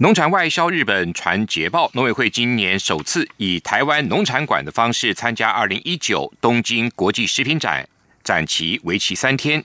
农产外销日本传捷报，农委会今年首次以台湾农产馆的方式参加二零一九东京国际食品展，展期为期三天，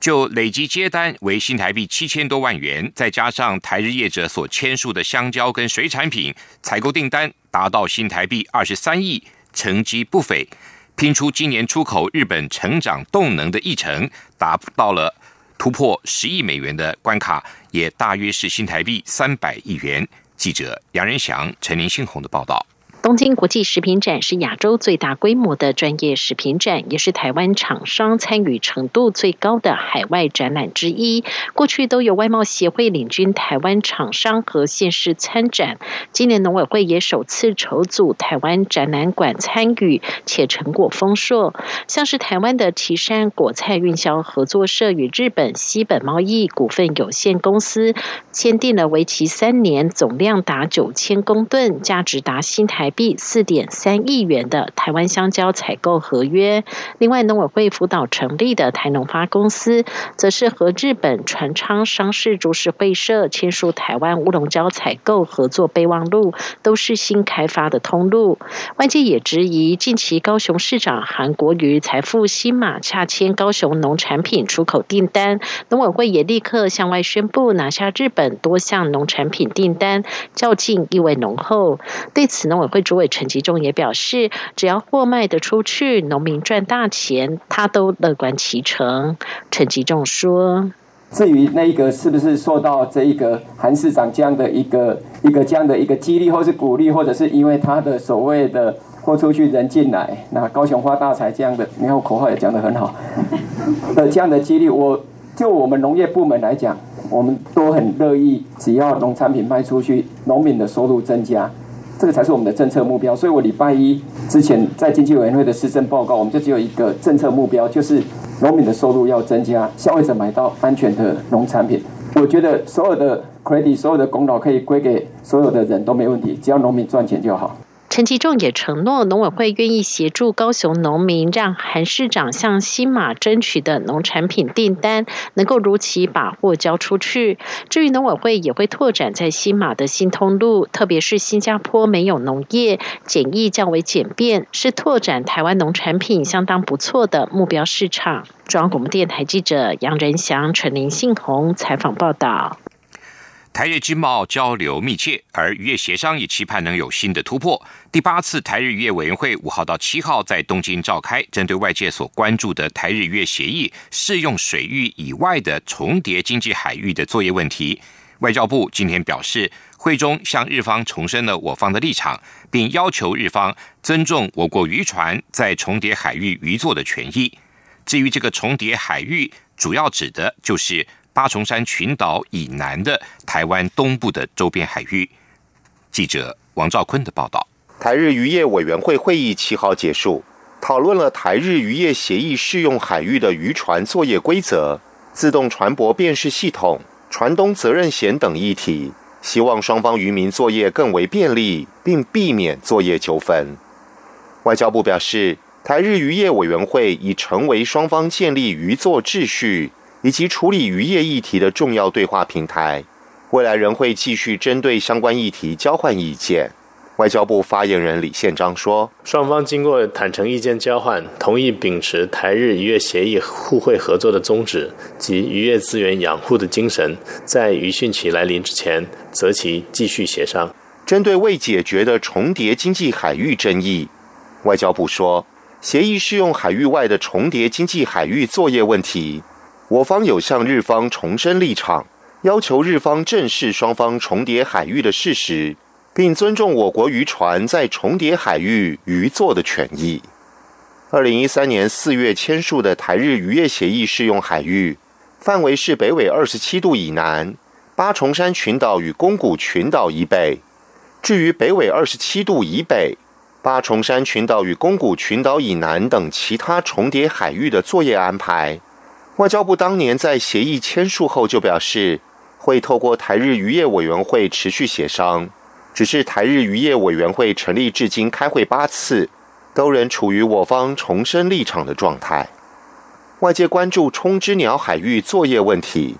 就累计接单为新台币七千多万元，再加上台日业者所签署的香蕉跟水产品采购订单达到新台币二十三亿，成绩不菲，拼出今年出口日本成长动能的议程，达到了。突破十亿美元的关卡，也大约是新台币三百亿元。记者杨仁祥、陈林信宏的报道。东京国际食品展是亚洲最大规模的专业食品展，也是台湾厂商参与程度最高的海外展览之一。过去都有外贸协会领军台湾厂商和县市参展，今年农委会也首次筹组台湾展览馆参与，且成果丰硕。像是台湾的岐山果菜运销合作社与日本西本贸易股份有限公司签订了为期三年、总量达九千公吨、价值达新台。币四点三亿元的台湾香蕉采购合约。另外，农委会辅导成立的台农发公司，则是和日本船昌商事株式会社签署台湾乌龙胶采购合作备忘录，都是新开发的通路。外界也质疑，近期高雄市长韩国瑜财富新马洽签高雄农产品出口订单，农委会也立刻向外宣布拿下日本多项农产品订单，较劲意味浓厚。对此，农委会。主委陈吉仲也表示，只要货卖得出去，农民赚大钱，他都乐观其成。陈吉仲说：“至于那一个是不是受到这一个韩市长这样的一个一个这样的一个激励，或是鼓励，或者是因为他的所谓的货出去人进来，那高雄发大财这样的，你看口号也讲得很好的这样的激励，我就我们农业部门来讲，我们都很乐意，只要农产品卖出去，农民的收入增加。”这个才是我们的政策目标，所以我礼拜一之前在经济委员会的施政报告，我们就只有一个政策目标，就是农民的收入要增加，消费者买到安全的农产品。我觉得所有的 credit，所有的功劳可以归给所有的人都没问题，只要农民赚钱就好。陈其仲也承诺，农委会愿意协助高雄农民，让韩市长向新马争取的农产品订单能够如期把货交出去。至于农委会也会拓展在新马的新通路，特别是新加坡没有农业，检疫较为简便，是拓展台湾农产品相当不错的目标市场。中央广播电台记者杨仁祥、陈林信宏采访报道。台日经贸交流密切，而渔业协商也期盼能有新的突破。第八次台日渔业委员会五号到七号在东京召开，针对外界所关注的台日渔业协议适用水域以外的重叠经济海域的作业问题，外交部今天表示，会中向日方重申了我方的立场，并要求日方尊重我国渔船在重叠海域渔作的权益。至于这个重叠海域，主要指的就是。八重山群岛以南的台湾东部的周边海域。记者王兆坤的报道。台日渔业委员会会议七号结束，讨论了台日渔业协议适用海域的渔船作业规则、自动船舶辨识系统、船东责任险等议题，希望双方渔民作业更为便利，并避免作业纠纷。外交部表示，台日渔业委员会已成为双方建立渔作秩序。以及处理渔业议题的重要对话平台，未来仍会继续针对相关议题交换意见。外交部发言人李宪章说：“双方经过坦诚意见交换，同意秉持台日渔业协议互惠合作的宗旨及渔业资源养护的精神，在渔汛期来临之前，择期继续协商。针对未解决的重叠经济海域争议，外交部说，协议适用海域外的重叠经济海域作业问题。”我方有向日方重申立场，要求日方正视双方重叠海域的事实，并尊重我国渔船在重叠海域渔作的权益。二零一三年四月签署的台日渔业协议适用海域范围是北纬二十七度以南、八重山群岛与宫古群岛以北。至于北纬二十七度以北、八重山群岛与宫古群岛以南等其他重叠海域的作业安排。外交部当年在协议签署后就表示，会透过台日渔业委员会持续协商。只是台日渔业委员会成立至今开会八次，都仍处于我方重申立场的状态。外界关注冲之鸟海域作业问题，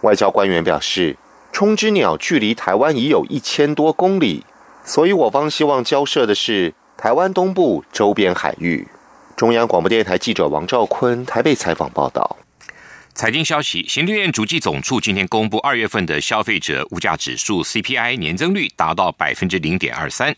外交官员表示，冲之鸟距离台湾已有一千多公里，所以我方希望交涉的是台湾东部周边海域。中央广播电台记者王兆坤台北采访报道。财经消息，行政院主计总处今天公布二月份的消费者物价指数 CPI 年增率达到百分之零点二三，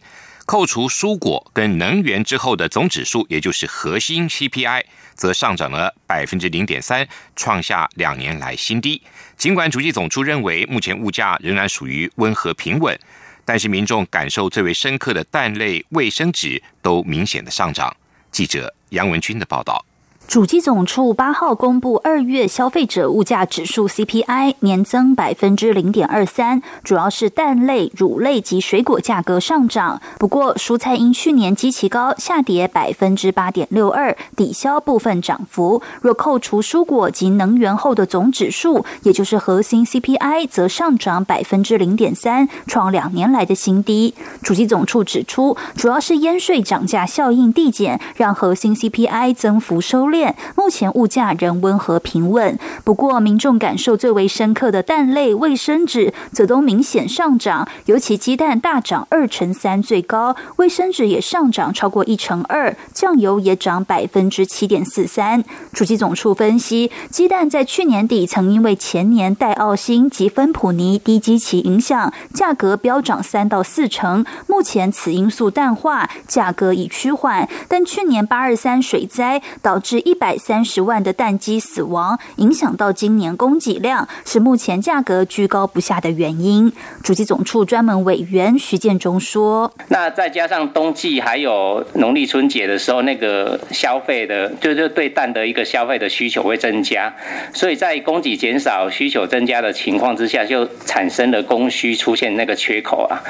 扣除蔬果跟能源之后的总指数，也就是核心 CPI，则上涨了百分之零点三，创下两年来新低。尽管主计总处认为目前物价仍然属于温和平稳，但是民众感受最为深刻的蛋类、卫生纸都明显的上涨。记者杨文军的报道。主机总处八号公布二月消费者物价指数 CPI 年增百分之零点二三，主要是蛋类、乳类及水果价格上涨。不过，蔬菜因去年基期高，下跌百分之八点六二，抵消部分涨幅。若扣除蔬果及能源后的总指数，也就是核心 CPI，则上涨百分之零点三，创两年来的新低。主机总处指出，主要是烟税涨价效应递减，让核心 CPI 增幅收敛。目前物价仍温和平稳，不过民众感受最为深刻的蛋类、卫生纸则都明显上涨，尤其鸡蛋大涨二成三最高，卫生纸也上涨超过一成二，酱油也涨百分之七点四三。主机总处分析，鸡蛋在去年底曾因为前年戴奥星及芬普尼低基期影响，价格飙涨三到四成，目前此因素淡化，价格已趋缓，但去年八二三水灾导致。一百三十万的蛋鸡死亡，影响到今年供给量，是目前价格居高不下的原因。主机总处专门委员徐建中说：“那再加上冬季还有农历春节的时候，那个消费的，就是对蛋的一个消费的需求会增加，所以在供给减少、需求增加的情况之下，就产生了供需出现那个缺口啊。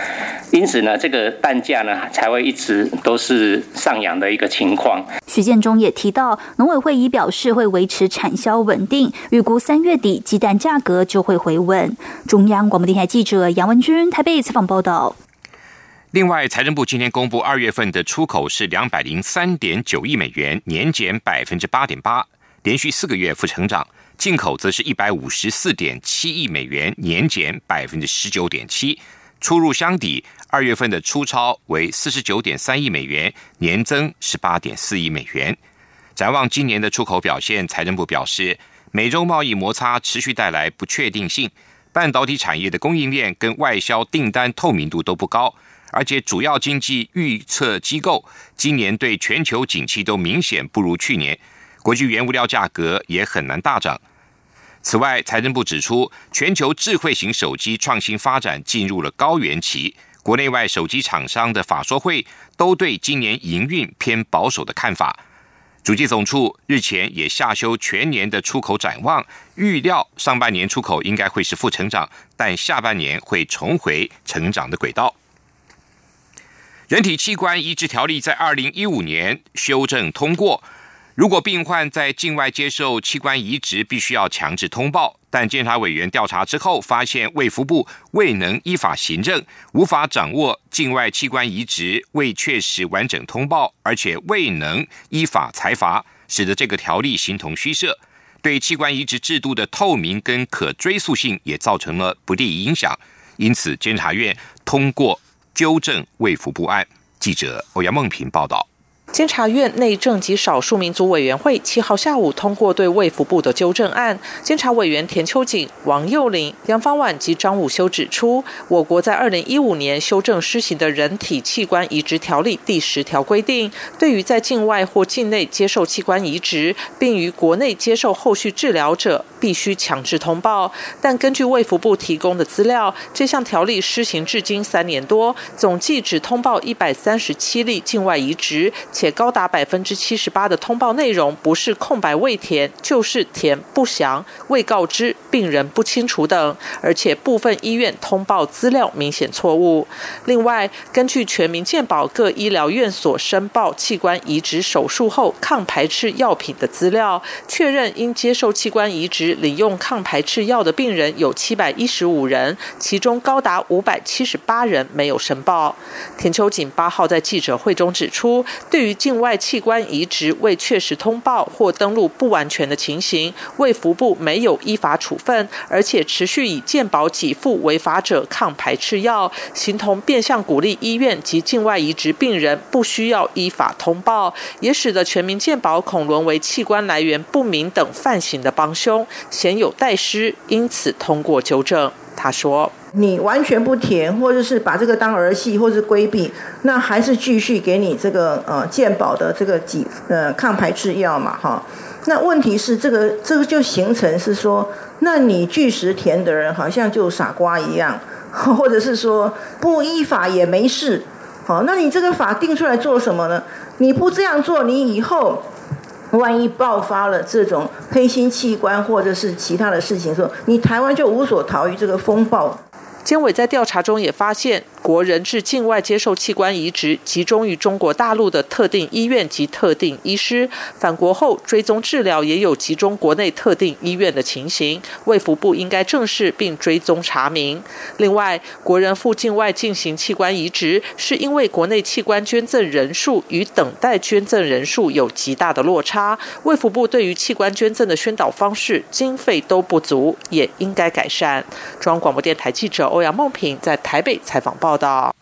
因此呢，这个蛋价呢才会一直都是上扬的一个情况。”徐建中也提到，农委会已表示会维持产销稳定，预估三月底鸡蛋价格就会回稳。中央广播电台记者杨文君台北采访报道。另外，财政部今天公布二月份的出口是两百零三点九亿美元，年减百分之八点八，连续四个月负成长；进口则是一百五十四点七亿美元，年减百分之十九点七。出入相抵，二月份的出超为四十九点三亿美元，年增十八点四亿美元。展望今年的出口表现，财政部表示，美洲贸易摩擦持续带来不确定性，半导体产业的供应链跟外销订单透明度都不高，而且主要经济预测机构今年对全球景气都明显不如去年，国际原物料价格也很难大涨。此外，财政部指出，全球智慧型手机创新发展进入了高原期，国内外手机厂商的法说会都对今年营运偏保守的看法。主计总处日前也下修全年的出口展望，预料上半年出口应该会是负成长，但下半年会重回成长的轨道。人体器官移植条例在二零一五年修正通过。如果病患在境外接受器官移植，必须要强制通报。但监察委员调查之后发现，卫福部未能依法行政，无法掌握境外器官移植未确实完整通报，而且未能依法裁罚，使得这个条例形同虚设，对器官移植制度的透明跟可追溯性也造成了不利影响。因此，监察院通过纠正卫福部案。记者欧阳梦平报道。监察院内政及少数民族委员会七号下午通过对卫福部的纠正案。监察委员田秋瑾、王幼林、杨方婉及张武修指出，我国在二零一五年修正施行的人体器官移植条例第十条规定，对于在境外或境内接受器官移植，并于国内接受后续治疗者。必须强制通报。但根据卫福部提供的资料，这项条例施行至今三年多，总计只通报一百三十七例境外移植，且高达百分之七十八的通报内容不是空白未填，就是填不详、未告知、病人不清楚等，而且部分医院通报资料明显错误。另外，根据全民健保各医疗院所申报器官移植手术后抗排斥药品的资料，确认因接受器官移植领用抗排斥药的病人有七百一十五人，其中高达五百七十八人没有申报。田秋瑾八号在记者会中指出，对于境外器官移植未确实通报或登录不完全的情形，卫福部没有依法处分，而且持续以健保给付违法者抗排斥药，形同变相鼓励医院及境外移植病人不需要依法通报，也使得全民健保恐沦为器官来源不明等犯行的帮凶，鲜有代失，因此通过纠正。他说：“你完全不填，或者是把这个当儿戏，或是规避，那还是继续给你这个呃健保的这个几呃抗排斥药嘛，哈。那问题是这个这个就形成是说，那你据实填的人好像就傻瓜一样，或者是说不依法也没事，好，那你这个法定出来做什么呢？你不这样做，你以后。”万一爆发了这种黑心器官或者是其他的事情，时候你台湾就无所逃于这个风暴。监委在调查中也发现。国人至境外接受器官移植，集中于中国大陆的特定医院及特定医师；返国后追踪治疗，也有集中国内特定医院的情形。卫福部应该正视并追踪查明。另外，国人赴境外进行器官移植，是因为国内器官捐赠人数与等待捐赠人数有极大的落差。卫福部对于器官捐赠的宣导方式、经费都不足，也应该改善。中央广播电台记者欧阳梦平在台北采访报。道：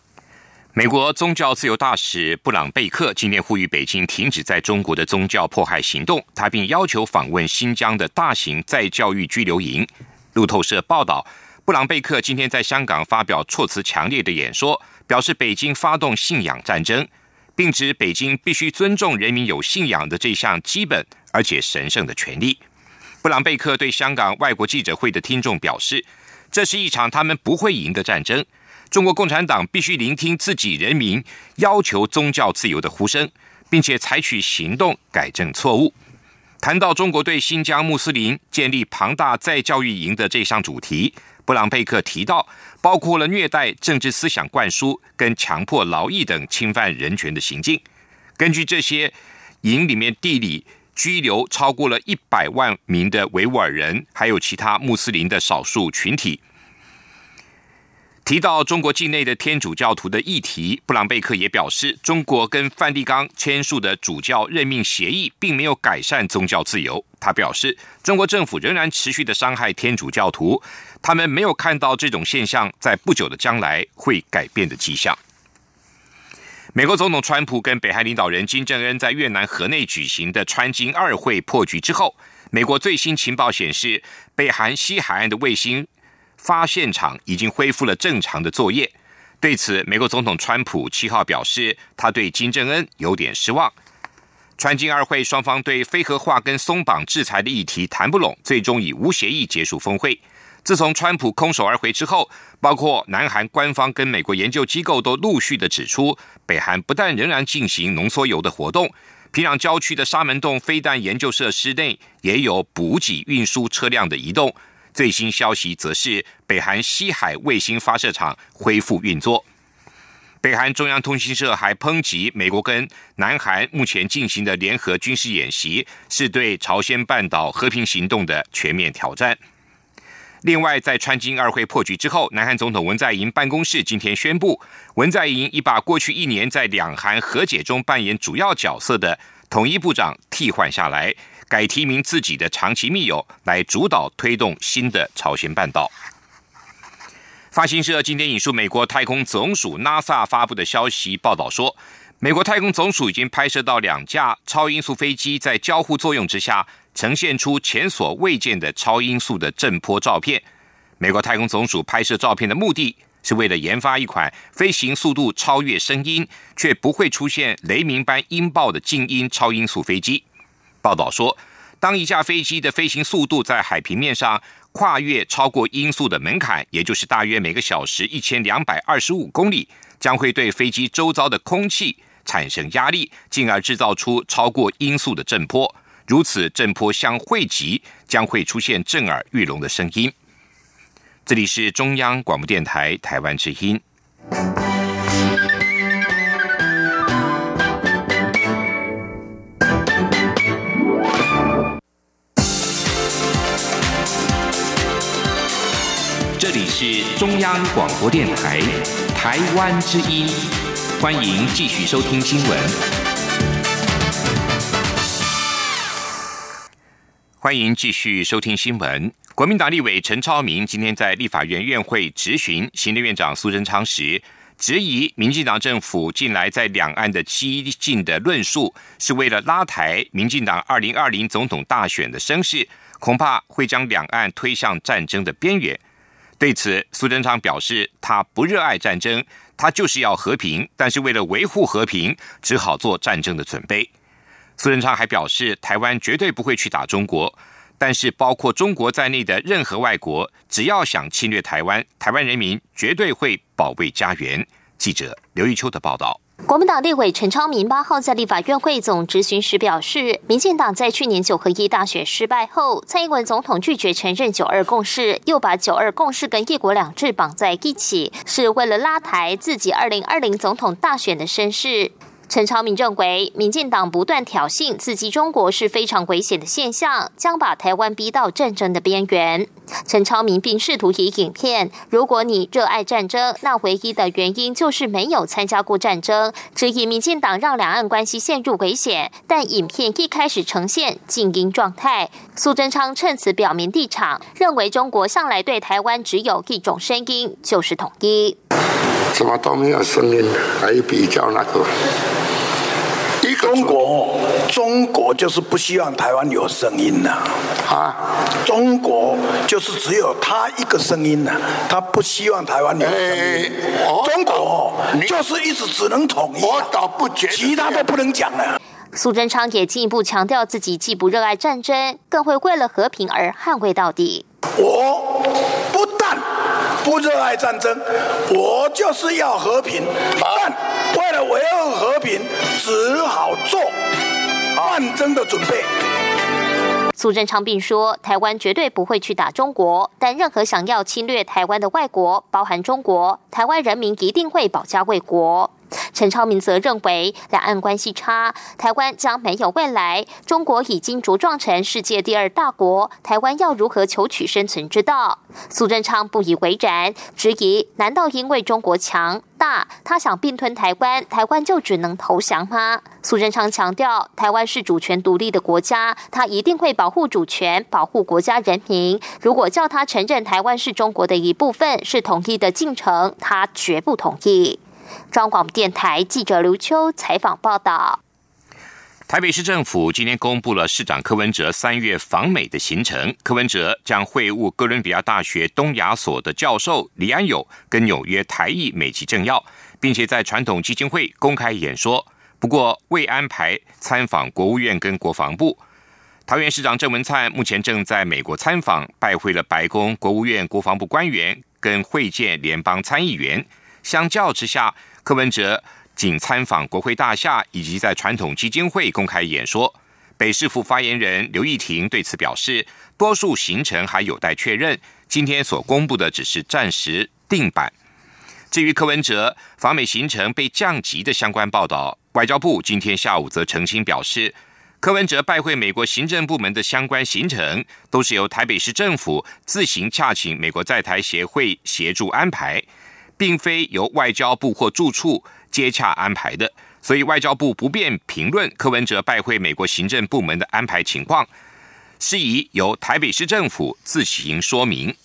美国宗教自由大使布朗贝克今天呼吁北京停止在中国的宗教迫害行动，他并要求访问新疆的大型再教育拘留营。路透社报道，布朗贝克今天在香港发表措辞强烈的演说，表示北京发动信仰战争，并指北京必须尊重人民有信仰的这项基本而且神圣的权利。布朗贝克对香港外国记者会的听众表示，这是一场他们不会赢的战争。中国共产党必须聆听自己人民要求宗教自由的呼声，并且采取行动改正错误。谈到中国对新疆穆斯林建立庞大再教育营的这项主题，布朗贝克提到，包括了虐待、政治思想灌输跟强迫劳役等侵犯人权的行径。根据这些营里面地理拘留超过了一百万名的维吾尔人，还有其他穆斯林的少数群体。提到中国境内的天主教徒的议题，布朗贝克也表示，中国跟梵蒂冈签署的主教任命协议并没有改善宗教自由。他表示，中国政府仍然持续的伤害天主教徒，他们没有看到这种现象在不久的将来会改变的迹象。美国总统川普跟北韩领导人金正恩在越南河内举行的川金二会破局之后，美国最新情报显示，北韩西海岸的卫星。发现场已经恢复了正常的作业。对此，美国总统川普七号表示，他对金正恩有点失望。川金二会双方对非核化跟松绑制裁的议题谈不拢，最终以无协议结束峰会。自从川普空手而回之后，包括南韩官方跟美国研究机构都陆续的指出，北韩不但仍然进行浓缩铀的活动，平壤郊区的沙门洞飞弹研究设施内也有补给运输车辆的移动。最新消息则是，北韩西海卫星发射场恢复运作。北韩中央通讯社还抨击美国跟南韩目前进行的联合军事演习，是对朝鲜半岛和平行动的全面挑战。另外，在川金二会破局之后，南韩总统文在寅办公室今天宣布，文在寅已把过去一年在两韩和解中扮演主要角色的统一部长替换下来。改提名自己的长期密友来主导推动新的朝鲜半岛。发行社今天引述美国太空总署 NASA 发布的消息报道说，美国太空总署已经拍摄到两架超音速飞机在交互作用之下，呈现出前所未见的超音速的震波照片。美国太空总署拍摄照片的目的是为了研发一款飞行速度超越声音，却不会出现雷鸣般音爆的静音超音速飞机。报道说，当一架飞机的飞行速度在海平面上跨越超过音速的门槛，也就是大约每个小时一千两百二十五公里，将会对飞机周遭的空气产生压力，进而制造出超过音速的震波。如此震波相汇集，将会出现震耳欲聋的声音。这里是中央广播电台台湾之音。这里是中央广播电台台湾之音，欢迎继续收听新闻。欢迎继续收听新闻。国民党立委陈超明今天在立法院院会质询行政院长苏贞昌时，质疑民进党政府近来在两岸的激进的论述，是为了拉抬民进党二零二零总统大选的声势，恐怕会将两岸推向战争的边缘。对此，苏贞昌表示，他不热爱战争，他就是要和平，但是为了维护和平，只好做战争的准备。苏贞昌还表示，台湾绝对不会去打中国，但是包括中国在内的任何外国，只要想侵略台湾，台湾人民绝对会保卫家园。记者刘玉秋的报道。国民党立委陈昌明八号在立法院会总质询时表示，民进党在去年九合一大选失败后，蔡英文总统拒绝承认九二共识，又把九二共识跟一国两制绑在一起，是为了拉抬自己二零二零总统大选的声势。陈超明认为，民进党不断挑衅、刺激中国是非常危险的现象，将把台湾逼到战争的边缘。陈超明并试图以影片：“如果你热爱战争，那唯一的原因就是没有参加过战争。”质疑民进党让两岸关系陷入危险。但影片一开始呈现静音状态。苏贞昌趁此表明立场，认为中国向来对台湾只有一种声音，就是统一。什么都没有声音，还比较那个？中国，中国就是不希望台湾有声音呐，啊，中国就是只有他一个声音呐，他不希望台湾有声音。中国就是一直只能统一，我倒不觉得，其他都不能讲了。苏贞昌也进一步强调，自己既不热爱战争，更会为了和平而捍卫到底。我不但不热爱战争，我就是要和平，但为了维护和平，只好做战争的准备。苏贞昌并说，台湾绝对不会去打中国，但任何想要侵略台湾的外国，包含中国，台湾人民一定会保家卫国。陈超明则认为，两岸关系差，台湾将没有未来。中国已经茁壮成世界第二大国，台湾要如何求取生存之道？苏贞昌不以为然，质疑：难道因为中国强大，他想并吞台湾，台湾就只能投降吗？苏贞昌强调，台湾是主权独立的国家，他一定会保护主权，保护国家人民。如果叫他承认台湾是中国的一部分，是统一的进程，他绝不同意。中广电台记者刘秋采访报道：台北市政府今天公布了市长柯文哲三月访美的行程。柯文哲将会晤哥伦比亚大学东亚所的教授李安友，跟纽约台裔美籍政要，并且在传统基金会公开演说。不过未安排参访国务院跟国防部。桃园市长郑文灿目前正在美国参访，拜会了白宫、国务院、国防部官员，跟会见联邦参议员。相较之下，柯文哲仅参访国会大厦，以及在传统基金会公开演说。北市府发言人刘义婷对此表示，多数行程还有待确认，今天所公布的只是暂时定版。至于柯文哲访美行程被降级的相关报道，外交部今天下午则澄清表示，柯文哲拜会美国行政部门的相关行程，都是由台北市政府自行洽请美国在台协会协助安排。并非由外交部或住处接洽安排的，所以外交部不便评论柯文哲拜会美国行政部门的安排情况，事宜由台北市政府自行说明。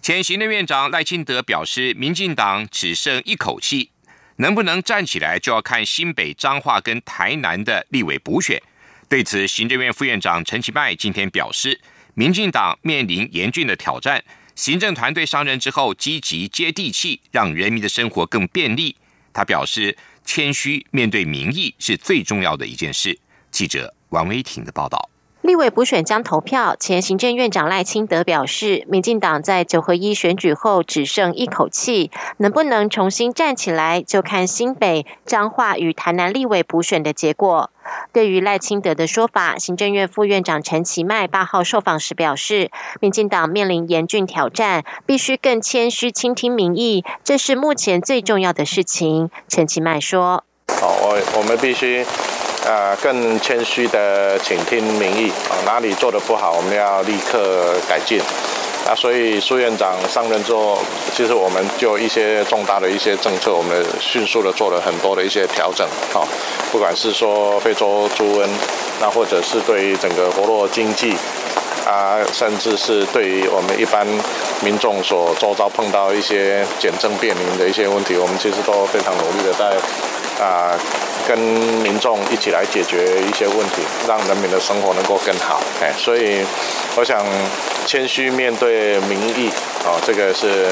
前行政院长赖清德表示，民进党只剩一口气，能不能站起来，就要看新北彰化跟台南的立委补选。对此，行政院副院长陈其迈今天表示，民进党面临严峻的挑战。行政团队上任之后，积极接地气，让人民的生活更便利。他表示，谦虚面对民意是最重要的一件事。记者王威婷的报道。立委补选将投票，前行政院长赖清德表示，民进党在九合一选举后只剩一口气，能不能重新站起来，就看新北、彰化与台南立委补选的结果。对于赖清德的说法，行政院副院长陈其迈八号受访时表示，民进党面临严峻挑战，必须更谦虚倾听民意，这是目前最重要的事情。陈其迈说：“好，我我们必须。”呃，更谦虚的倾听民意啊，哪里做的不好，我们要立刻改进。啊，所以苏院长上任之后，其实我们就一些重大的一些政策，我们迅速的做了很多的一些调整。哈，不管是说非洲猪瘟，那或者是对于整个活络经济，啊，甚至是对于我们一般民众所周遭碰到一些简政便民的一些问题，我们其实都非常努力的在。啊，跟民众一起来解决一些问题，让人民的生活能够更好。哎，所以我想谦虚面对民意，啊，这个是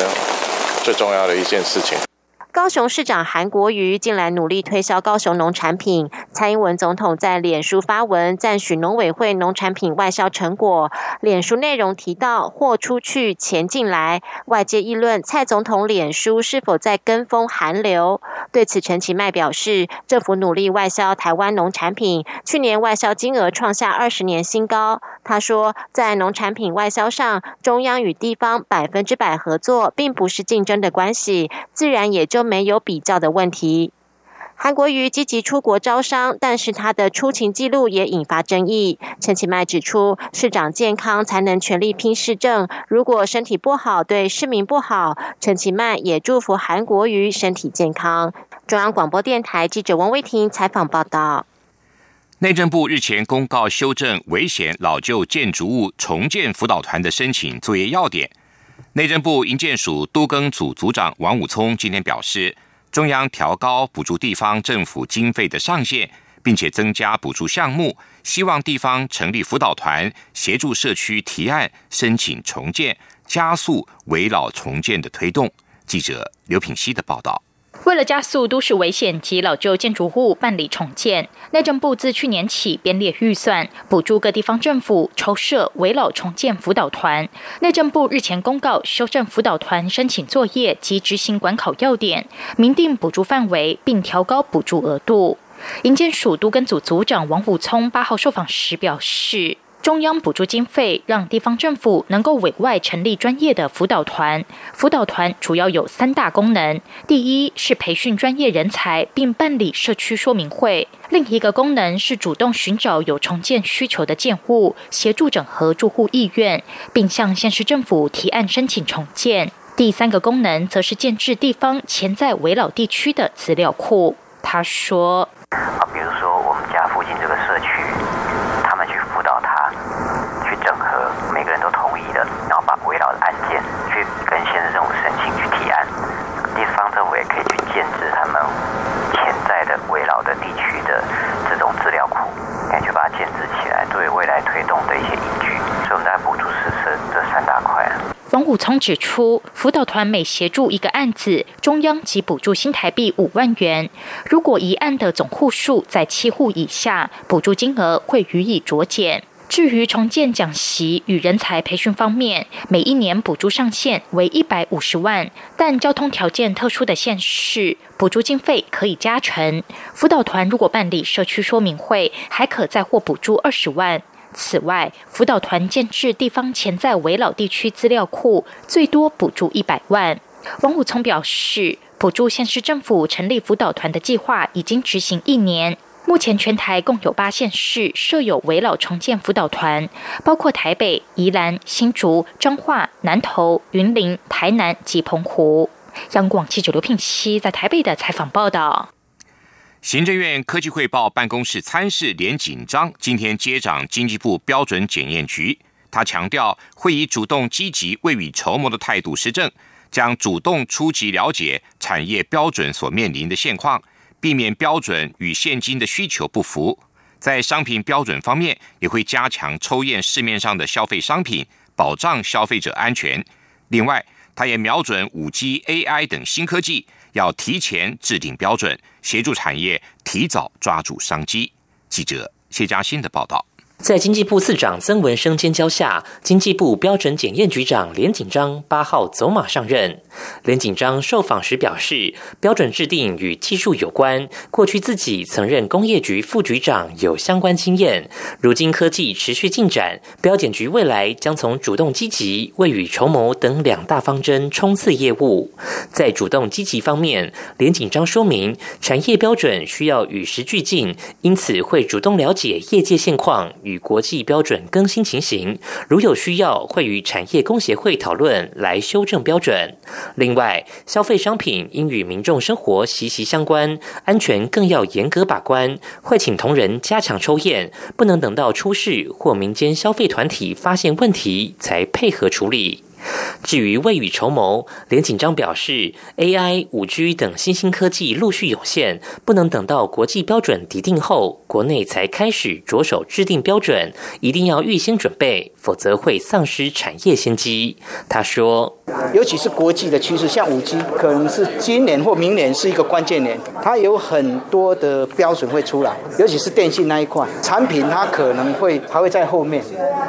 最重要的一件事情。高雄市长韩国瑜近来努力推销高雄农产品，蔡英文总统在脸书发文赞许农委会农产品外销成果。脸书内容提到“货出去，钱进来”，外界议论蔡总统脸书是否在跟风韩流。对此，陈其迈表示，政府努力外销台湾农产品，去年外销金额创下二十年新高。他说，在农产品外销上，中央与地方百分之百合作，并不是竞争的关系，自然也就。都没有比较的问题。韩国瑜积极出国招商，但是他的出勤记录也引发争议。陈其迈指出，市长健康才能全力拼市政，如果身体不好，对市民不好。陈其迈也祝福韩国瑜身体健康。中央广播电台记者王威婷采访报道。内政部日前公告修正危险老旧建筑物重建辅导团的申请作业要点。内政部营建署都更组组长王武聪今天表示，中央调高补助地方政府经费的上限，并且增加补助项目，希望地方成立辅导团，协助社区提案申请重建，加速围老重建的推动。记者刘品希的报道。为了加速都市危险及老旧建筑物办理重建，内政部自去年起编列预算，补助各地方政府筹设围老重建辅导团。内政部日前公告修正辅导团申请作业及执行管考要点，明定补助范围，并调高补助额度。营建署都跟组组长王武聪八号受访时表示。中央补助经费，让地方政府能够委外成立专业的辅导团。辅导团主要有三大功能：第一是培训专业人才，并办理社区说明会；另一个功能是主动寻找有重建需求的建户，协助整合住户意愿，并向县市政府提案申请重建；第三个功能则是建制地方潜在围老地区的资料库。他说我们家附近这个社区。”然后把围绕的案件去跟县市政府申请去提案，地方政府也可以去建制他们潜在的围绕的地区的这种资料库，来去把它建制起来，作为未来推动的一些依据。所以我们在补助是是这三大块。王武聪指出，辅导团每协助一个案子，中央即补助新台币五万元。如果一案的总户数在七户以下，补助金额会予以酌减。至于重建讲习与人才培训方面，每一年补助上限为一百五十万，但交通条件特殊的县市，补助经费可以加成。辅导团如果办理社区说明会，还可再获补助二十万。此外，辅导团建制地方潜在围老地区资料库，最多补助一百万。王武聪表示，补助县市政府成立辅导团的计划已经执行一年。目前全台共有八县市设有围老重建辅导团，包括台北、宜兰、新竹、彰化、南投、云林、台南及澎湖。央广记者刘聘熙在台北的采访报道。行政院科技汇报办公室参事连锦章今天接掌经济部标准检验局，他强调会以主动积极、未雨绸缪的态度施政，将主动出击了解产业标准所面临的现况。避免标准与现金的需求不符，在商品标准方面，也会加强抽验市面上的消费商品，保障消费者安全。另外，他也瞄准五 G、AI 等新科技，要提前制定标准，协助产业提早抓住商机。记者谢佳欣的报道。在经济部次长曾文生监交下，经济部标准检验局长连锦章八号走马上任。连锦章受访时表示，标准制定与技术有关，过去自己曾任工业局副局长，有相关经验。如今科技持续进展，标检局未来将从主动积极、未雨绸缪等两大方针冲刺业务。在主动积极方面，连锦章说明，产业标准需要与时俱进，因此会主动了解业界现况。与国际标准更新情形，如有需要，会与产业工协会讨论来修正标准。另外，消费商品应与民众生活息息相关，安全更要严格把关，会请同仁加强抽验，不能等到出事或民间消费团体发现问题才配合处理。至于未雨绸缪，连锦章表示，AI、五 G 等新兴科技陆续涌现，不能等到国际标准拟定后，国内才开始着手制定标准，一定要预先准备，否则会丧失产业先机。他说。尤其是国际的趋势，像五 G，可能是今年或明年是一个关键年，它有很多的标准会出来，尤其是电信那一块产品，它可能会还会在后面。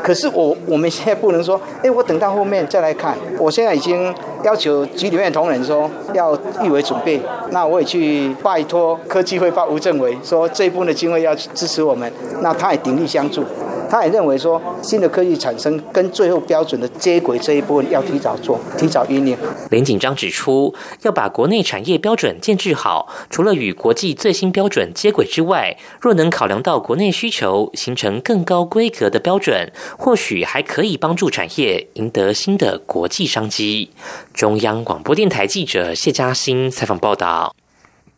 可是我我们现在不能说，哎，我等到后面再来看。我现在已经要求局里面同仁说要预为准备，那我也去拜托科技汇报吴政委说这一部分的经费要支持我们，那他也鼎力相助。他也认为说，新的科技产生跟最后标准的接轨这一部分要提早做，提早酝酿。林锦章指出，要把国内产业标准建制好，除了与国际最新标准接轨之外，若能考量到国内需求，形成更高规格的标准，或许还可以帮助产业赢得新的国际商机。中央广播电台记者谢嘉欣采访报道。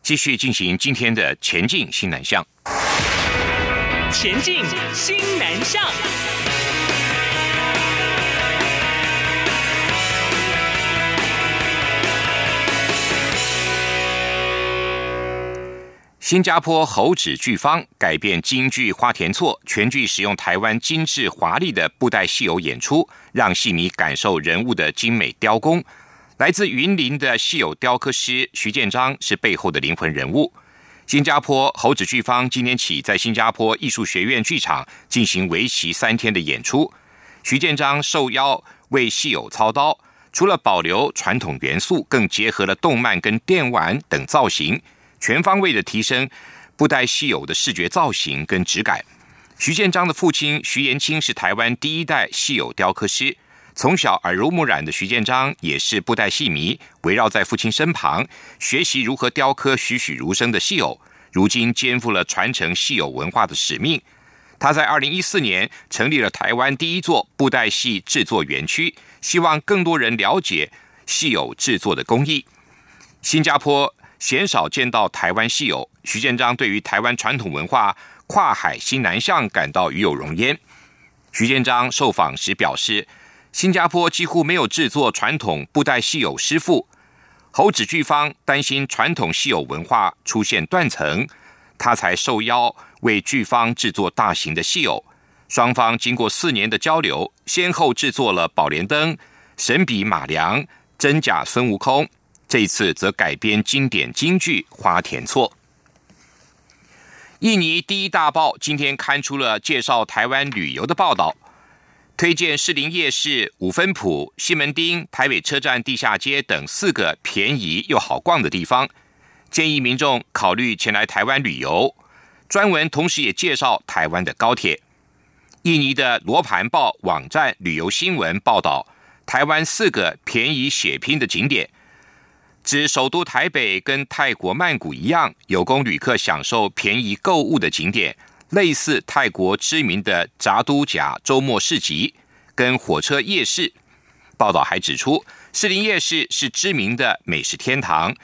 继续进行今天的前进新南向。前进新南向。新加坡猴子剧方改变京剧花田错，全剧使用台湾精致华丽的布袋戏偶演出，让戏迷感受人物的精美雕工。来自云林的戏偶雕刻师徐建章是背后的灵魂人物。新加坡猴子剧方今天起在新加坡艺术学院剧场进行为期三天的演出。徐建章受邀为戏偶操刀，除了保留传统元素，更结合了动漫跟电玩等造型，全方位的提升布袋戏偶的视觉造型跟质感。徐建章的父亲徐延清是台湾第一代戏偶雕刻师。从小耳濡目染的徐建章也是布袋戏迷，围绕在父亲身旁学习如何雕刻栩栩如生的戏偶。如今肩负了传承戏偶文化的使命。他在二零一四年成立了台湾第一座布袋戏制作园区，希望更多人了解戏偶制作的工艺。新加坡鲜少见到台湾戏偶，徐建章对于台湾传统文化跨海新南向感到与有荣焉。徐建章受访时表示。新加坡几乎没有制作传统布袋戏偶师傅，猴子剧方担心传统戏偶文化出现断层，他才受邀为剧方制作大型的戏偶。双方经过四年的交流，先后制作了宝莲灯、神笔马良、真假孙悟空，这一次则改编经典京剧《花田错》。印尼第一大报今天刊出了介绍台湾旅游的报道。推荐士林夜市、五分埔、西门町、台北车站地下街等四个便宜又好逛的地方，建议民众考虑前来台湾旅游。专文同时也介绍台湾的高铁。印尼的罗盘报网站旅游新闻报道，台湾四个便宜血拼的景点，指首都台北跟泰国曼谷一样，有供旅客享受便宜购物的景点。类似泰国知名的扎都甲周末市集跟火车夜市，报道还指出，士林夜市是知名的美食天堂，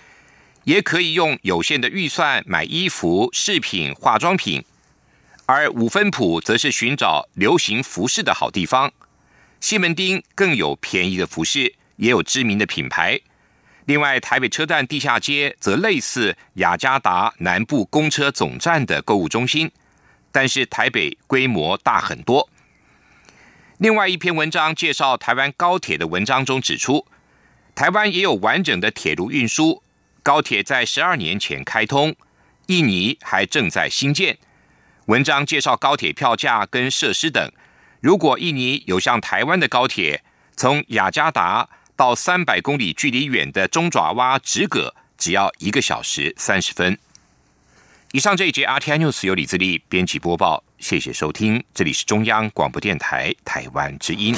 也可以用有限的预算买衣服、饰品、化妆品；而五分埔则是寻找流行服饰的好地方。西门町更有便宜的服饰，也有知名的品牌。另外，台北车站地下街则类似雅加达南部公车总站的购物中心。但是台北规模大很多。另外一篇文章介绍台湾高铁的文章中指出，台湾也有完整的铁路运输，高铁在十二年前开通，印尼还正在新建。文章介绍高铁票价跟设施等。如果印尼有像台湾的高铁，从雅加达到三百公里距离远的中爪哇直葛，只要一个小时三十分。以上这一节 RTI News 由李自力编辑播报，谢谢收听，这里是中央广播电台台湾之音。